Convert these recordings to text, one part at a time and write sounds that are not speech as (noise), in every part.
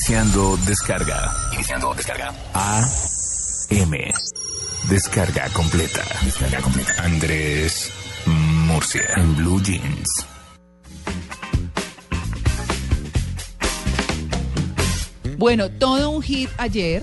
Iniciando descarga. Iniciando descarga. A M. Descarga completa. Descarga completa. Andrés Murcia en Blue Jeans. Bueno, todo un hit ayer.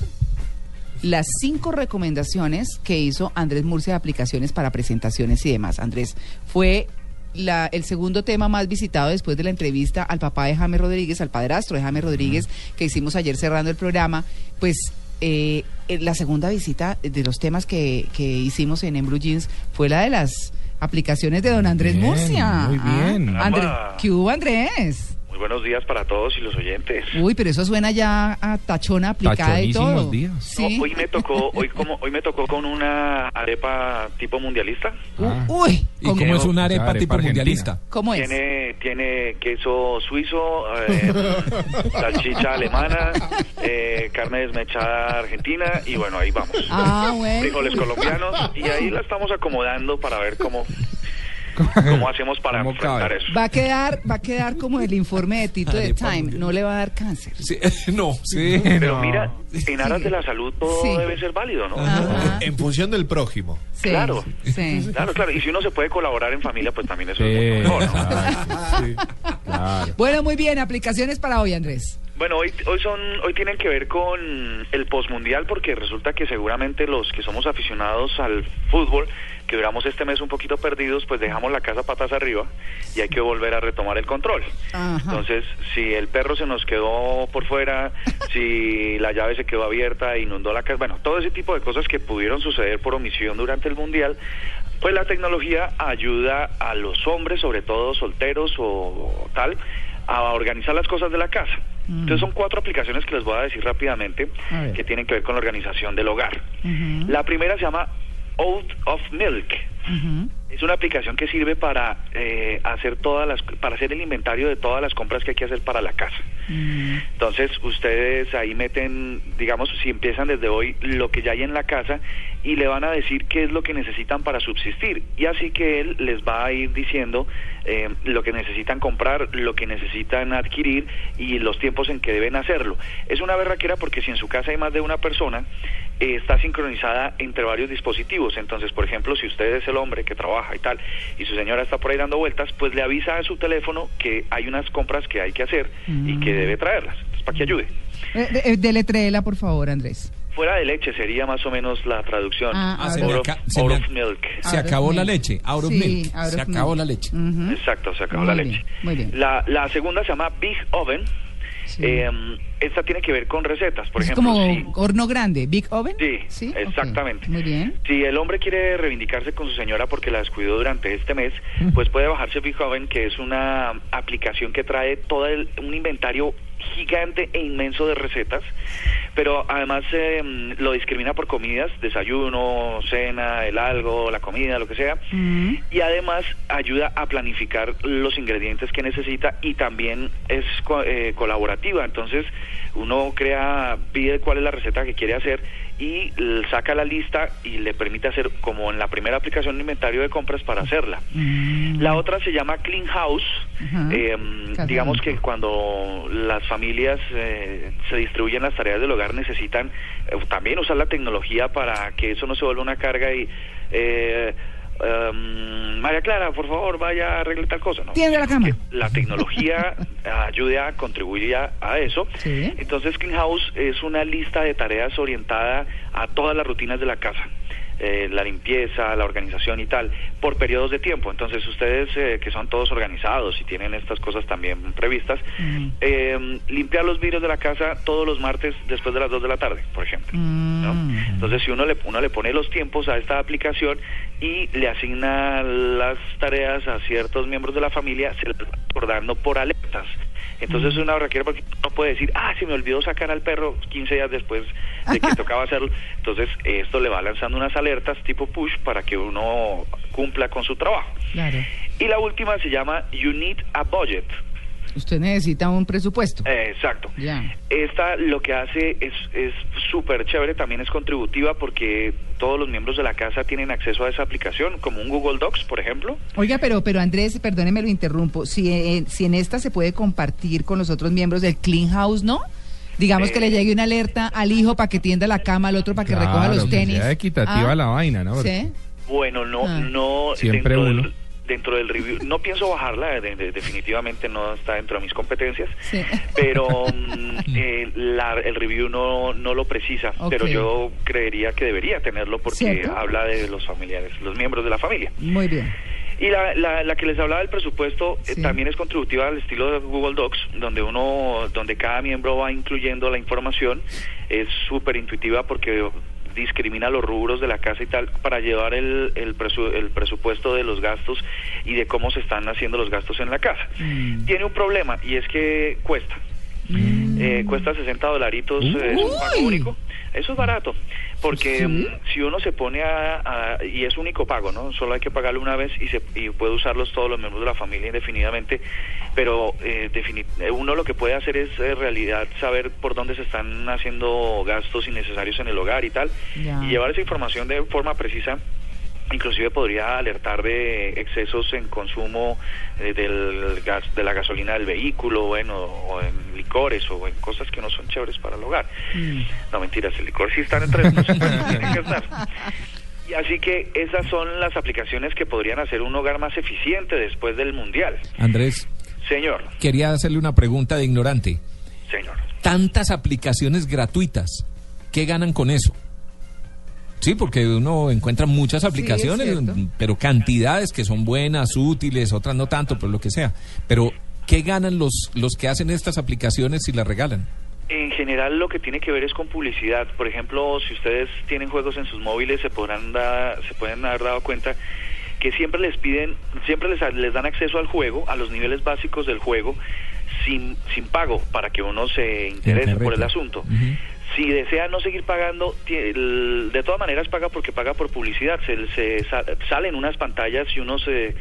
Las cinco recomendaciones que hizo Andrés Murcia de aplicaciones para presentaciones y demás. Andrés, fue la, el segundo tema más visitado después de la entrevista al papá de James Rodríguez, al padrastro de James Rodríguez, que hicimos ayer cerrando el programa. Pues eh, eh, la segunda visita de los temas que, que hicimos en, en Blue Jeans fue la de las aplicaciones de don Andrés Bien, Murcia. muy bien. Ah. ¿Qué hubo, Andrés? Muy buenos días para todos y los oyentes. Uy, pero eso suena ya a tachona aplicada y todo. días. Sí. No, hoy me tocó, hoy como, hoy me tocó con una arepa tipo mundialista. Ah. Uy, ¿Y ¿cómo, es una arepa arepa tipo argentina. mundialista? cómo es? Tiene, tiene queso suizo, eh, (laughs) salchicha alemana, eh, carne desmechada argentina y bueno, ahí vamos. Ah, bueno. Frijoles colombianos y ahí la estamos acomodando para ver cómo, cómo (laughs) hacemos para ¿Cómo enfrentar cabe? eso. Va a quedar, va a quedar como el informe de Tito de Time, no le va a dar cáncer. Sí, (laughs) no, sí. (laughs) Pero no. mira, en aras de la salud todo Sí. debe ser válido, ¿no? Ajá. En función del prójimo. Sí, Claro. Sí. Claro, claro. Y si uno se puede colaborar en familia, pues también eso Sí, es mucho mejor, ¿no? claro. Bueno, muy bien, aplicaciones para hoy, Andrés. Bueno, hoy, hoy son, hoy tienen que ver con el postmundial porque resulta que seguramente los que somos aficionados al fútbol, que duramos este mes un poquito perdidos, pues dejamos la casa patas arriba y hay que volver a retomar el control. Ajá. Entonces, si el perro se nos quedó por fuera, (laughs) si la llave se quedó abierta inundó la casa, bueno, todo ese tipo de cosas que pudieron suceder por omisión durante el mundial, pues la tecnología ayuda a los hombres, sobre todo solteros o tal, a organizar las cosas de la casa. Entonces son cuatro aplicaciones que les voy a decir rápidamente A que tienen que ver con la organización del hogar. La primera se llama Out of Milk. Es una aplicación que sirve para eh, hacer todas las para hacer el inventario de todas las compras que hay que hacer para la casa. Mm, Entonces, ustedes ahí meten, digamos, si empiezan desde hoy lo que ya hay en la casa y le van a decir qué es lo que necesitan para subsistir. Y así que él les va a ir diciendo eh, lo que necesitan comprar, lo que necesitan adquirir y los tiempos en que deben hacerlo. Es una berraquera porque si en su casa hay más de una persona, eh, está sincronizada entre varios dispositivos. Entonces, por ejemplo, si usted es el hombre que trabaja y tal, y su señora está por ahí dando vueltas, pues le avisa a su teléfono que hay unas compras que hay que hacer y que debe traerlas, Entonces, para que ayude. Eh, de- eh, deletréela, por favor, Andrés. Fuera de leche sería más o menos la traducción. Ah, Ah, se out of, se out of milk. Se acabó la leche. Out of Sí, milk. out Se of acabó milk. la leche. Ujú. Exacto, se acabó Muy la bien, leche. muy bien. La, la segunda se llama Big Oven. Sí. Eh, esta tiene que ver con recetas, por es ejemplo. como si- horno grande, Big Oven. Sí, exactamente. Muy bien. Si el hombre quiere reivindicarse con su señora porque la descuidó durante este mes, pues puede bajarse Big Oven, que es una aplicación que trae todo el- un inventario gigante e inmenso de recetas, pero además eh, lo discrimina por comidas, desayuno, cena, el algo, la comida, lo que sea, Mm. y además ayuda a planificar los ingredientes que necesita y también es eh, colaborativa. Entonces uno crea, pide cuál es la receta que quiere hacer y saca la lista y le permite hacer como en la primera aplicación un inventario de compras para hacerla. Mm. La otra se llama Clean House. Eh, digamos que cuando las familias eh, se distribuyen las tareas del hogar necesitan eh, también usar la tecnología para que eso no se vuelva una carga y eh, em, María Clara, por favor, vaya a arreglar tal cosa. ¿no? Tiende la cama. Que la tecnología (laughs) ayude a contribuir a, a eso. Sí. Entonces, Clean House es una lista de tareas orientada a todas las rutinas de la casa. Eh, la limpieza, la organización y tal, por periodos de tiempo. Entonces, ustedes eh, que son todos organizados y tienen estas cosas también previstas, eh, limpiar los vidrios de la casa todos los martes después de las 2 de la tarde, por ejemplo. ¿no? Mm. Entonces, si uno le, uno le pone los tiempos a esta aplicación y le asigna las tareas a ciertos miembros de la familia, se le va acordando por alertas. Entonces es una barraquera porque no puede decir, ah, se me olvidó sacar al perro 15 días después de que tocaba hacerlo. Entonces esto le va lanzando unas alertas tipo push para que uno cumpla con su trabajo. Claro. Y la última se llama You Need a Budget. Usted necesita un presupuesto. Eh, exacto. Ya. Esta lo que hace es es súper chévere, también es contributiva porque todos los miembros de la casa tienen acceso a esa aplicación, como un Google Docs, por ejemplo. Oiga, pero, pero Andrés, perdóneme, lo interrumpo. Si, en- si en esta se puede compartir con los otros miembros del Clean House, ¿no? Digamos que Eh, le llegue una alerta al hijo para que tienda la cama, al otro para que recoja los que tenis. sea equitativa Ah, la vaina, ¿no? ¿Sí? Bueno, no, Ah. no Siempre dentro uno. del, dentro del review, no pienso bajarla, de- de- definitivamente no está dentro de mis competencias, Sí. pero (laughs) mm, eh, la- el review no, no lo precisa, pero yo creería que debería tenerlo porque ¿Cierto? habla de los familiares, los miembros de la familia. Muy bien. Y la, la, la que les hablaba del presupuesto eh, también es contributiva al estilo de Google Docs, donde uno, donde cada miembro va incluyendo la información, es súper intuitiva porque discrimina los rubros de la casa y tal para llevar el, el, presu- el presupuesto de los gastos y de cómo se están haciendo los gastos en la casa. Mm. Tiene un problema y es que cuesta. Eh, cuesta 60 dolaritos, eh, es un pago único. Eso es barato, porque Sí. mm, si uno se pone a, a- y es único pago, ¿no? Solo hay que pagarlo una vez y se y puede usarlos todos los miembros de la familia indefinidamente, pero eh, eh, uno lo que puede hacer es en realidad saber por dónde se están haciendo gastos innecesarios en el hogar y tal, Ya. y llevar esa información de forma precisa inclusive podría alertar de excesos en consumo eh, del gas, de la gasolina del vehículo, bueno, o en licores o en cosas que no son chéveres para el hogar. Mm. No mentiras, el licor sí está entre los (laughs) que estar. Y así que esas son las aplicaciones que podrían hacer un hogar más eficiente después del mundial. Andrés, Señor, quería hacerle una pregunta de ignorante. señor. Tantas aplicaciones gratuitas, ¿qué ganan con eso? Sí, porque uno encuentra muchas aplicaciones, pero cantidades que son buenas, útiles, otras no tanto, pero lo que sea. Pero, ¿qué ganan los, los que hacen estas aplicaciones si las regalan? En general lo que tiene que ver es con publicidad. Por ejemplo, si ustedes tienen juegos en sus móviles, se podrán da- se pueden haber dado cuenta que siempre les piden, siempre les, les dan acceso al juego, a los niveles básicos del juego, sin, sin pago, para que uno se interese por el asunto. Si desea no seguir pagando, de todas maneras paga porque paga por publicidad. Se, se sa- salen unas pantallas y unos, eh,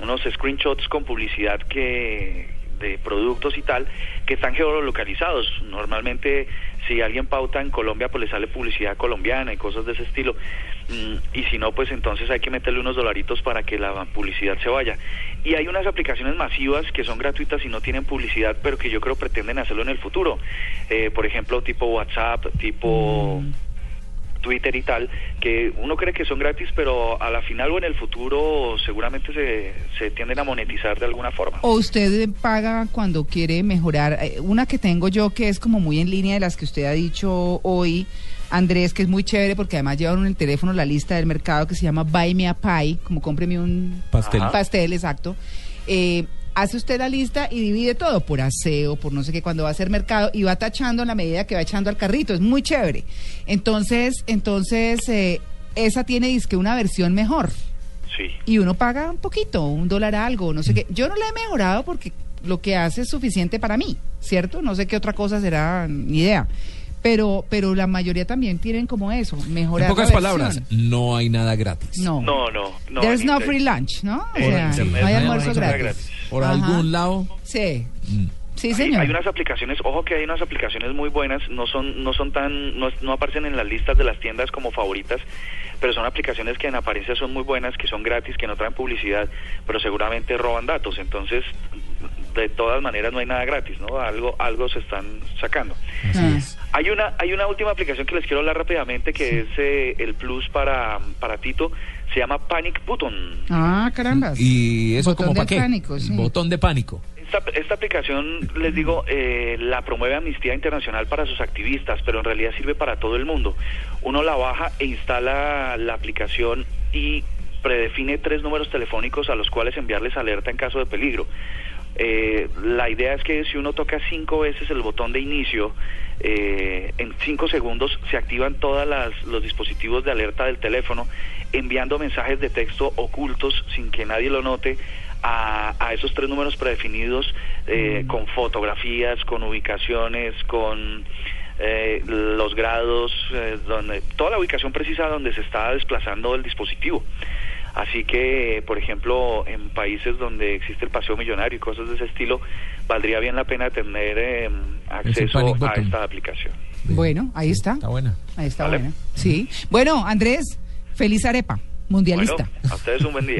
unos screenshots con publicidad que de productos y tal que están geolocalizados. Normalmente si alguien pauta en Colombia pues le sale publicidad colombiana y cosas de ese estilo. Mm, y si no pues entonces hay que meterle unos dolaritos para que la publicidad se vaya. Y hay unas aplicaciones masivas que son gratuitas y no tienen publicidad pero que yo creo pretenden hacerlo en el futuro. Eh, por ejemplo tipo WhatsApp, tipo... Twitter y tal, que uno cree que son gratis, pero a la final o en el futuro seguramente se, se tienden a monetizar de alguna forma. O usted paga cuando quiere mejorar. Eh, Una que tengo yo que es como muy en línea de las que usted ha dicho hoy, Andrés, que es muy chévere porque además llevan en el teléfono la lista del mercado que se llama Buy Me a Pie, como cómpreme un Pastel. Ajá. pastel, exacto. Eh, hace usted la lista y divide todo por aseo, por no sé qué, cuando va a hacer mercado y va tachando en la medida que va echando al carrito. Es muy chévere. Entonces, entonces eh, esa tiene disque una versión mejor Sí. y uno paga un poquito, un dólar algo, no sé qué. Yo no la he mejorado porque lo que hace es suficiente para mí, ¿cierto? No sé qué otra cosa será, ni idea. Pero, pero la mayoría también tienen como eso, mejorar. En pocas la palabras, no hay nada gratis. No. No, no, no. There's no free lunch, ¿no? O sea, hay no almuerzo hay gratis. gratis. Por Ajá. algún lado. Sí, mm, sí, Hay- señor. Hay unas aplicaciones, ojo que hay unas aplicaciones muy buenas, no son no son tan no, no aparecen en las listas de las tiendas como favoritas, pero son aplicaciones que en apariencia son muy buenas, que son gratis, que no traen publicidad, pero seguramente roban datos, entonces de todas maneras no hay nada gratis, ¿no? Algo algo se están sacando. así es. Hay una hay una última aplicación que les quiero hablar rápidamente que es eh, el plus para para Tito, se llama Panic Button. Ah, carambas. ¿Y eso Botón como para qué? pánico, sí. Botón de pánico. Esta, esta aplicación, les digo, eh, la promueve Amnistía Internacional para sus activistas, pero en realidad sirve para todo el mundo. Uno la baja e instala la aplicación y predefine tres números telefónicos a los cuales enviarles alerta en caso de peligro. Eh, la idea es que si uno toca cinco veces el botón de inicio, eh, en cinco segundos se activan todos los dispositivos de alerta del teléfono, enviando mensajes de texto ocultos sin que nadie lo note a, a esos tres números predefinidos eh, con fotografías, con ubicaciones, con eh, los grados, eh, donde toda la ubicación precisa donde se está desplazando el dispositivo. Así que, por ejemplo, en países donde existe el paseo millonario y cosas de ese estilo, valdría bien la pena tener eh, acceso a button. esta aplicación. Bueno, ahí está. Está buena. Ahí está Vale. buena. Sí. Bueno, Andrés, feliz arepa, mundialista. Bueno, a ustedes un buen día.